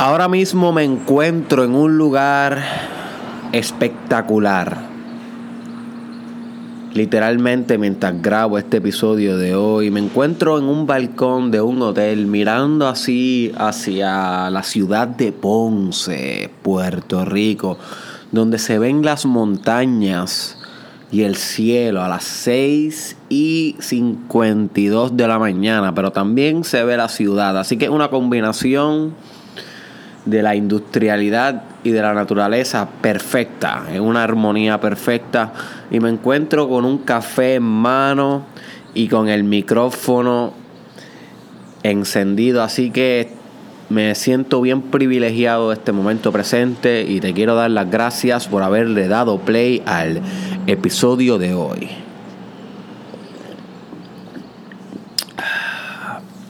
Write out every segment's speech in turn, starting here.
Ahora mismo me encuentro en un lugar espectacular. Literalmente mientras grabo este episodio de hoy, me encuentro en un balcón de un hotel mirando así hacia la ciudad de Ponce, Puerto Rico, donde se ven las montañas y el cielo a las 6 y 52 de la mañana, pero también se ve la ciudad, así que es una combinación de la industrialidad y de la naturaleza perfecta, en una armonía perfecta. Y me encuentro con un café en mano y con el micrófono encendido. Así que me siento bien privilegiado de este momento presente y te quiero dar las gracias por haberle dado play al episodio de hoy.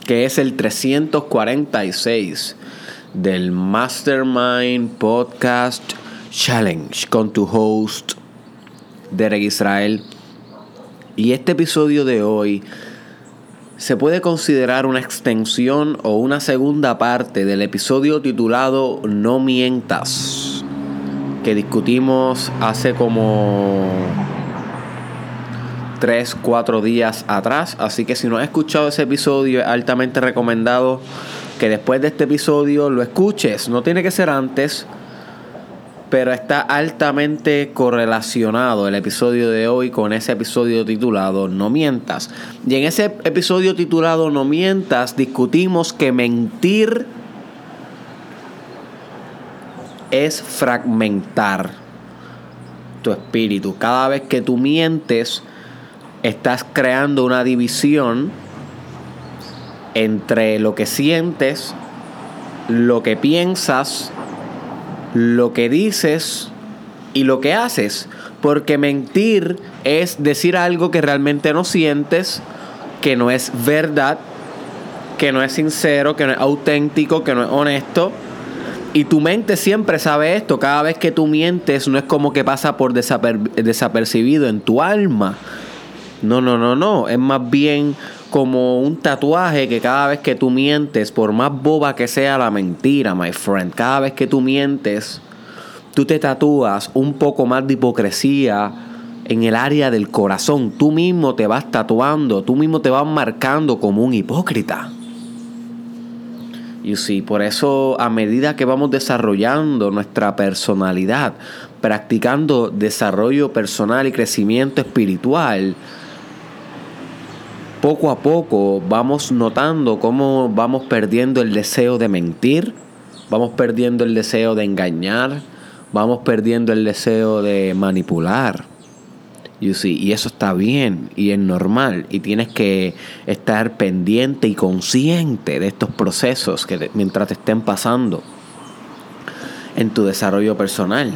Que es el 346 del Mastermind Podcast Challenge con tu host Derek Israel. Y este episodio de hoy se puede considerar una extensión o una segunda parte del episodio titulado No mientas, que discutimos hace como 3, 4 días atrás. Así que si no has escuchado ese episodio, es altamente recomendado que después de este episodio lo escuches. No tiene que ser antes, pero está altamente correlacionado el episodio de hoy con ese episodio titulado No mientas. Y en ese episodio titulado No mientas discutimos que mentir es fragmentar tu espíritu. Cada vez que tú mientes, estás creando una división entre lo que sientes, lo que piensas, lo que dices y lo que haces. Porque mentir es decir algo que realmente no sientes, que no es verdad, que no es sincero, que no es auténtico, que no es honesto. Y tu mente siempre sabe esto. Cada vez que tú mientes no es como que pasa por desapercibido en tu alma. No, no, no, no. Es más bien como un tatuaje que cada vez que tú mientes, por más boba que sea la mentira, my friend, cada vez que tú mientes, tú te tatúas un poco más de hipocresía en el área del corazón. Tú mismo te vas tatuando, tú mismo te vas marcando como un hipócrita. Y sí, por eso a medida que vamos desarrollando nuestra personalidad, practicando desarrollo personal y crecimiento espiritual, poco a poco vamos notando cómo vamos perdiendo el deseo de mentir, vamos perdiendo el deseo de engañar, vamos perdiendo el deseo de manipular. Y eso está bien y es normal y tienes que estar pendiente y consciente de estos procesos que mientras te estén pasando en tu desarrollo personal.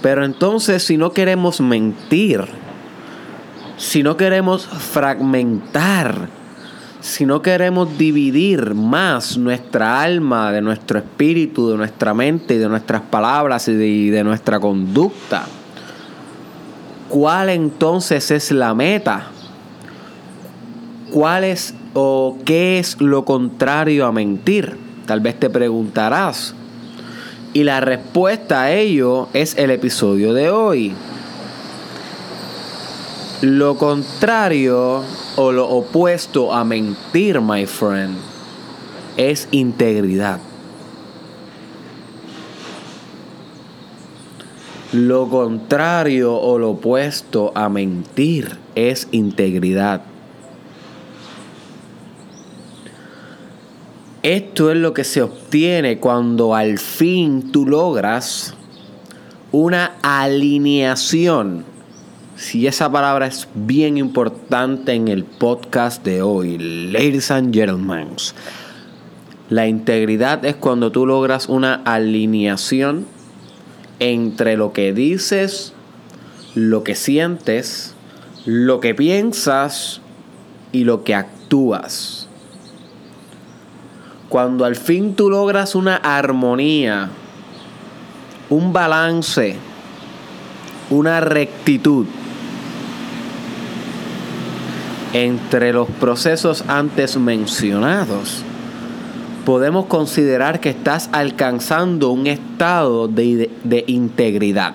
Pero entonces si no queremos mentir, si no queremos fragmentar, si no queremos dividir más nuestra alma de nuestro espíritu, de nuestra mente y de nuestras palabras y de, nuestra conducta, ¿cuál entonces es la meta? ¿Cuál es o qué es lo contrario a mentir? Tal vez te preguntarás. Y la respuesta a ello es el episodio de hoy. Lo contrario o lo opuesto a mentir, my friend, es integridad. Lo contrario o lo opuesto a mentir es integridad. Esto es lo que se obtiene cuando al fin tú logras una alineación si esa palabra es bien importante en el podcast de hoy, ladies and gentlemen. La integridad es cuando tú logras una alineación entre lo que dices, lo que sientes, lo que piensas y lo que actúas. Cuando al fin tú logras una armonía, un balance, una rectitud, entre los procesos antes mencionados, podemos considerar que estás alcanzando un estado de, integridad.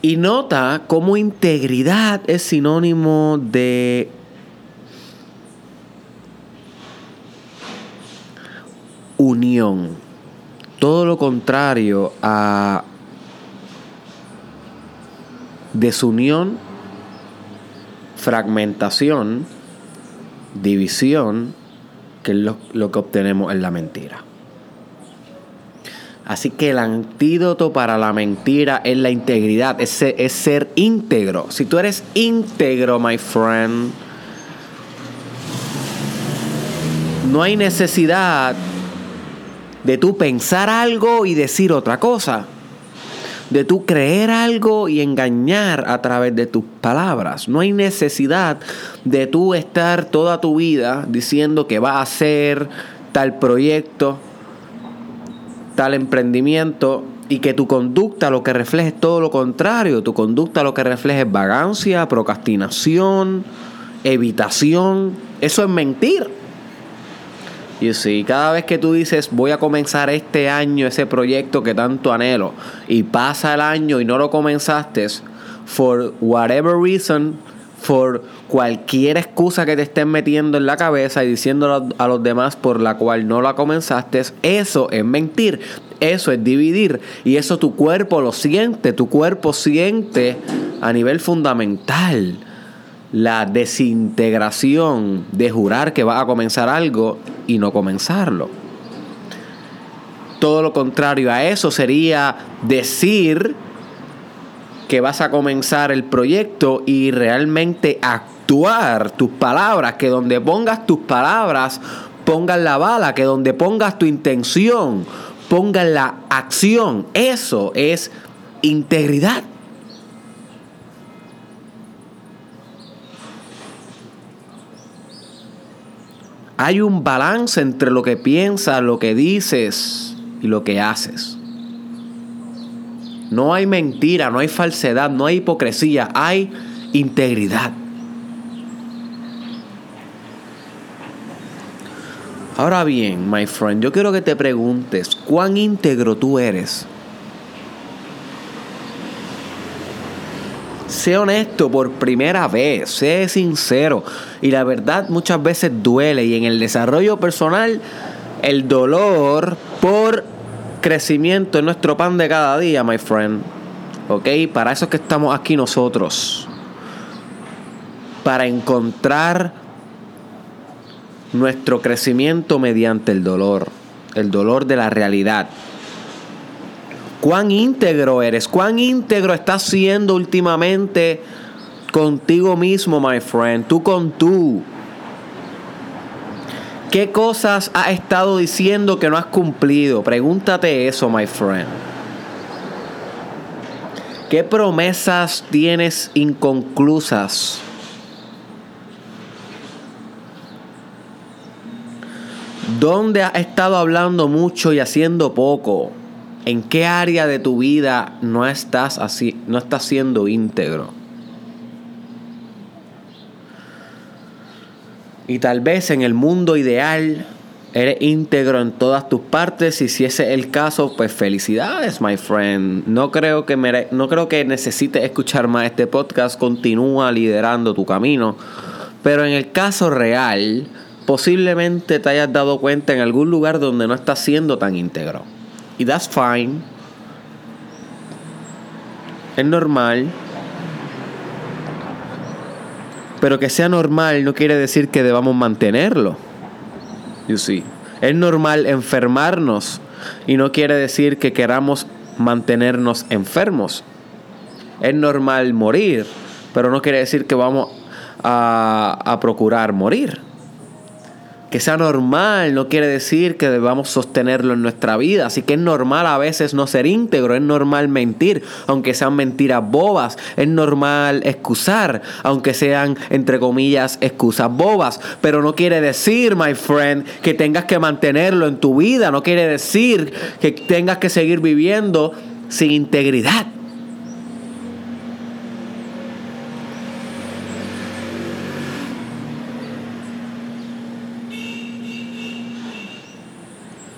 Y nota cómo integridad es sinónimo de unión. Todo lo contrario a desunión, fragmentación, división, que es lo, que obtenemos en la mentira. Así que el antídoto para la mentira es la integridad, es ser, es ser íntegro. Si tú eres íntegro, my friend, no hay necesidad de tú pensar algo y decir otra cosa. De tú creer algo y engañar a través de tus palabras. No hay necesidad de tú estar toda tu vida diciendo que va a hacer tal proyecto, tal emprendimiento y que tu conducta lo que refleje es todo lo contrario. Tu conducta lo que refleja es vagancia, procrastinación, evitación. Eso es mentir. Y si cada vez que tú dices voy a comenzar este año ese proyecto que tanto anhelo y pasa el año y no lo comenzaste, for whatever reason, for cualquier excusa que te estén metiendo en la cabeza y diciéndolo a los demás por la cual no la comenzaste, eso es mentir, eso es dividir y eso tu cuerpo lo siente, tu cuerpo siente a nivel fundamental la desintegración de jurar que va a comenzar algo y no comenzarlo. Todo lo contrario a eso sería decir que vas a comenzar el proyecto y realmente actuar tus palabras, que donde pongas tus palabras, pongas la bala, que donde pongas tu intención, pongas la acción. Eso es integridad. Hay un balance entre lo que piensas, lo que dices y lo que haces. No hay mentira, no hay falsedad, no hay hipocresía, hay integridad. Ahora bien, my friend, yo quiero que te preguntes, ¿cuán íntegro tú eres? Sé honesto por primera vez, sé sincero. Y la verdad muchas veces duele. Y en el desarrollo personal, el dolor por crecimiento es nuestro pan de cada día, my friend. ¿Ok? Para eso es que estamos aquí nosotros. Para encontrar nuestro crecimiento mediante el dolor. El dolor de la realidad cuán íntegro eres, cuán íntegro estás siendo últimamente contigo mismo, my friend, tú con tú. ¿Qué cosas has estado diciendo que no has cumplido? Pregúntate eso, my friend. ¿Qué promesas tienes inconclusas? ¿Dónde has estado hablando mucho y haciendo poco? ¿En qué área de tu vida no estás así, no estás siendo íntegro? Y tal vez en el mundo ideal eres íntegro en todas tus partes y si ese es el caso, pues felicidades, my friend. No creo que no creo que necesites escuchar más este podcast, continúa liderando tu camino. Pero en el caso real, posiblemente te hayas dado cuenta en algún lugar donde no estás siendo tan íntegro. Y that's fine. Es normal. Pero que sea normal no quiere decir que debamos mantenerlo. You see. Es normal enfermarnos y no quiere decir que queramos mantenernos enfermos. Es normal morir, pero no quiere decir que vamos a, a procurar morir que sea normal no quiere decir que debamos sostenerlo en nuestra vida. Así que es normal a veces no ser íntegro, es normal mentir, aunque sean mentiras bobas. Es normal excusar, aunque sean, entre comillas, excusas bobas. Pero no quiere decir, my friend, que tengas que mantenerlo en tu vida. No quiere decir que tengas que seguir viviendo sin integridad.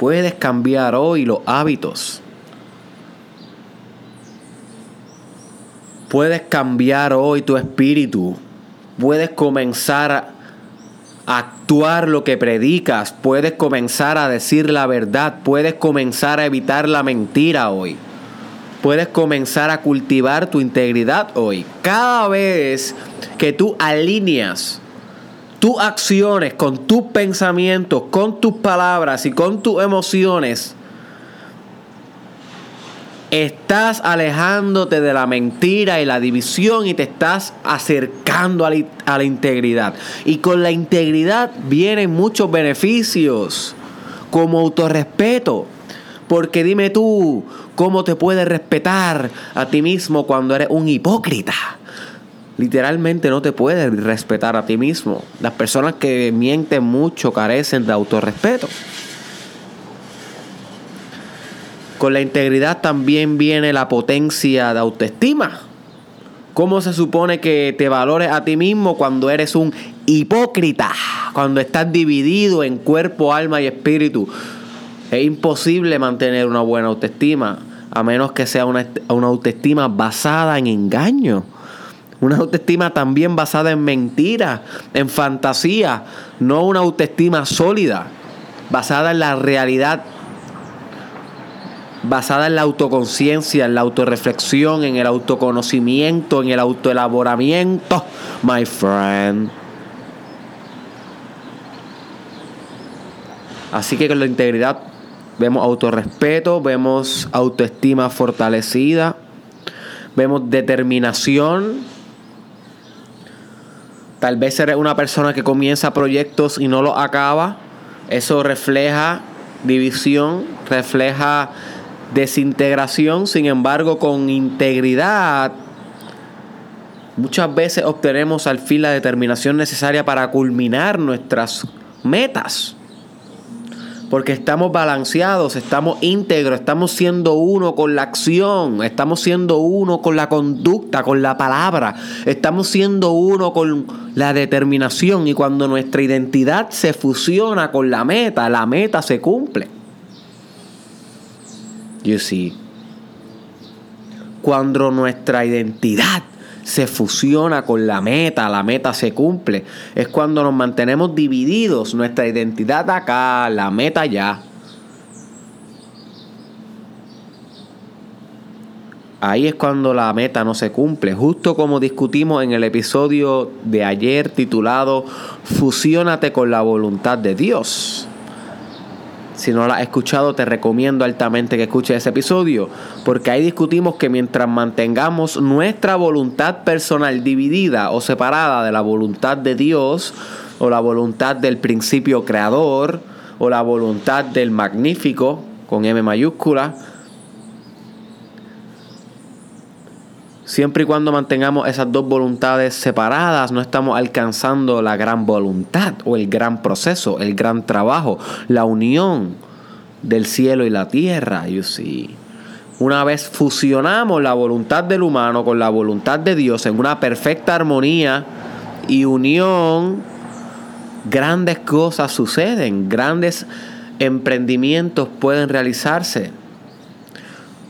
Puedes cambiar hoy los hábitos. Puedes cambiar hoy tu espíritu. Puedes comenzar a actuar lo que predicas. Puedes comenzar a decir la verdad. Puedes comenzar a evitar la mentira hoy. Puedes comenzar a cultivar tu integridad hoy. Cada vez que tú alineas tus acciones con tus pensamientos, con tus palabras y con tus emociones, estás alejándote de la mentira y la división y te estás acercando a la, integridad. Y con la integridad vienen muchos beneficios, como autorrespeto. Porque dime tú, ¿cómo te puedes respetar a ti mismo cuando eres un hipócrita? Literalmente no te puedes respetar a ti mismo. Las personas que mienten mucho carecen de autorrespeto. Con la integridad también viene la potencia de autoestima. ¿Cómo se supone que te valores a ti mismo cuando eres un hipócrita? Cuando estás dividido en cuerpo, alma y espíritu. Es imposible mantener una buena autoestima a menos que sea una, una autoestima basada en engaño. Una autoestima también basada en mentira, en fantasía, no una autoestima sólida, basada en la realidad, basada en la autoconciencia, en la autorreflexión, en el autoconocimiento, en el autoelaboramiento, my friend. Así que con la integridad vemos autorrespeto, vemos autoestima fortalecida, vemos determinación, Tal vez eres una persona que comienza proyectos y no los acaba. Eso refleja división, refleja desintegración. Sin embargo, con integridad, muchas veces obtenemos al fin la determinación necesaria para culminar nuestras metas porque estamos balanceados, estamos íntegros, estamos siendo uno con la acción, estamos siendo uno con la conducta, con la palabra, estamos siendo uno con la determinación y cuando nuestra identidad se fusiona con la meta, la meta se cumple. You see. Cuando nuestra identidad se fusiona con la meta, la meta se cumple. Es cuando nos mantenemos divididos, nuestra identidad acá, la meta allá. Ahí es cuando la meta no se cumple, justo como discutimos en el episodio de ayer titulado Fusiónate con la voluntad de Dios. Si no la has escuchado, te recomiendo altamente que escuches ese episodio, porque ahí discutimos que mientras mantengamos nuestra voluntad personal dividida o separada de la voluntad de Dios, o la voluntad del principio creador, o la voluntad del magnífico, con M mayúscula, Siempre y cuando mantengamos esas dos voluntades separadas, no estamos alcanzando la gran voluntad o el gran proceso, el gran trabajo, la unión del cielo y la tierra. You. Una vez fusionamos la voluntad del humano con la voluntad de Dios en una perfecta armonía y unión, grandes cosas suceden, grandes emprendimientos pueden realizarse.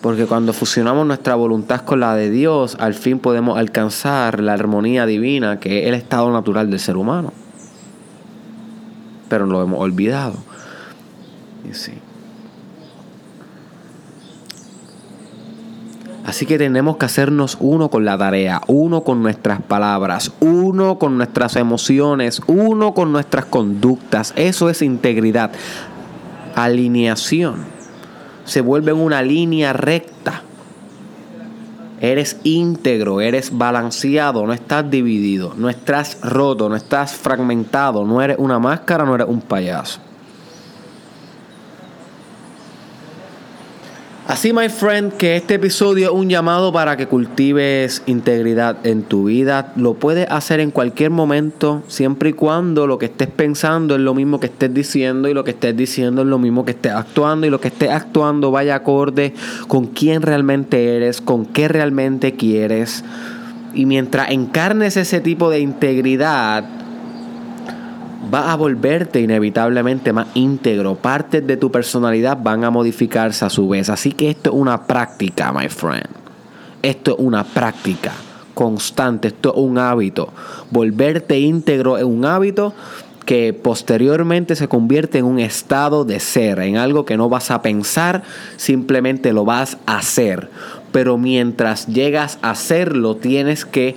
Porque cuando fusionamos nuestra voluntad con la de Dios, al fin podemos alcanzar la armonía divina, que es el estado natural del ser humano. Pero lo hemos olvidado. Así que tenemos que hacernos uno con la tarea, uno con nuestras palabras, uno con nuestras emociones, uno con nuestras conductas. Eso es integridad, alineación se vuelve una línea recta. Eres íntegro, eres balanceado, no estás dividido, no estás roto, no estás fragmentado, no eres una máscara, no eres un payaso. Así, my friend, que este episodio es un llamado para que cultives integridad en tu vida. Lo puedes hacer en cualquier momento, siempre y cuando lo que estés pensando es lo mismo que estés diciendo y lo que estés diciendo es lo mismo que estés actuando y lo que estés actuando vaya acorde con quién realmente eres, con qué realmente quieres. Y mientras encarnes ese tipo de integridad, vas a volverte inevitablemente más íntegro. Partes de tu personalidad van a modificarse a su vez. Así que esto es una práctica, my friend. Esto es una práctica constante, esto es un hábito. Volverte íntegro es un hábito que posteriormente se convierte en un estado de ser, en algo que no vas a pensar, simplemente lo vas a hacer. Pero mientras llegas a hacerlo, tienes que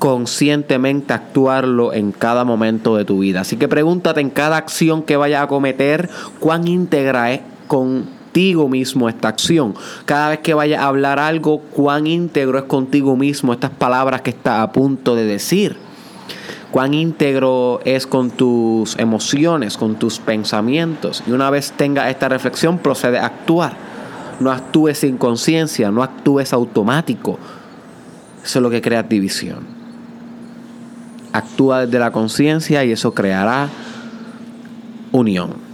conscientemente actuarlo en cada momento de tu vida. Así que pregúntate en cada acción que vayas a cometer, cuán íntegra es contigo mismo esta acción. Cada vez que vayas a hablar algo, cuán íntegro es contigo mismo estas palabras que estás a punto de decir cuán íntegro es con tus emociones, con tus pensamientos. Y una vez tenga esta reflexión, procede a actuar. No actúes sin conciencia, no actúes automático. Eso es lo que crea división. Actúa desde la conciencia y eso creará unión.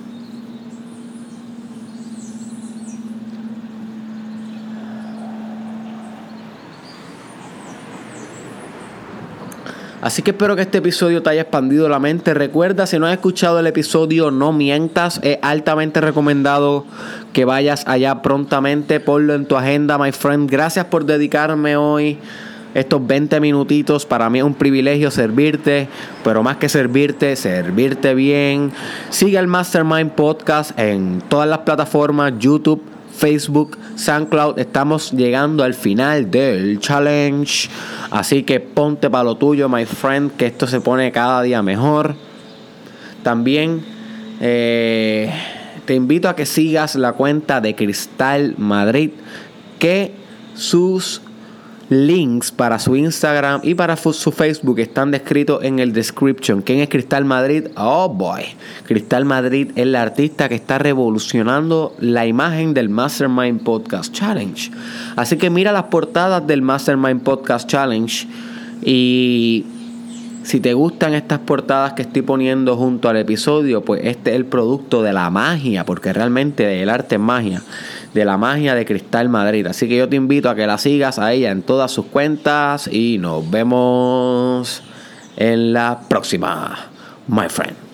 Así que espero que este episodio te haya expandido la mente. Recuerda, si no has escuchado el episodio, no mientas. Es altamente recomendado que vayas allá prontamente. Ponlo en tu agenda, my friend. Gracias por dedicarme hoy estos 20 minutitos. Para mí es un privilegio servirte, pero más que servirte, servirte bien. Sigue el Mastermind Podcast en todas las plataformas, YouTube, Facebook, SoundCloud. Estamos llegando al final del challenge. Así que ponte para lo tuyo, my friend, que esto se pone cada día mejor. También eh, te invito a que sigas la cuenta de Cristal Madrid, que sus links para su Instagram y para su Facebook están descritos en el description. ¿Quién es Cristal Madrid? Oh boy. Cristal Madrid es la artista que está revolucionando la imagen del Mastermind Podcast Challenge. Así que mira las portadas del Mastermind Podcast Challenge y si te gustan estas portadas que estoy poniendo junto al episodio, pues este es el producto de la magia, porque realmente el arte es magia de la magia de Cristal Madrid. Así que yo te invito a que la sigas a ella en todas sus cuentas y nos vemos en la próxima, my friend.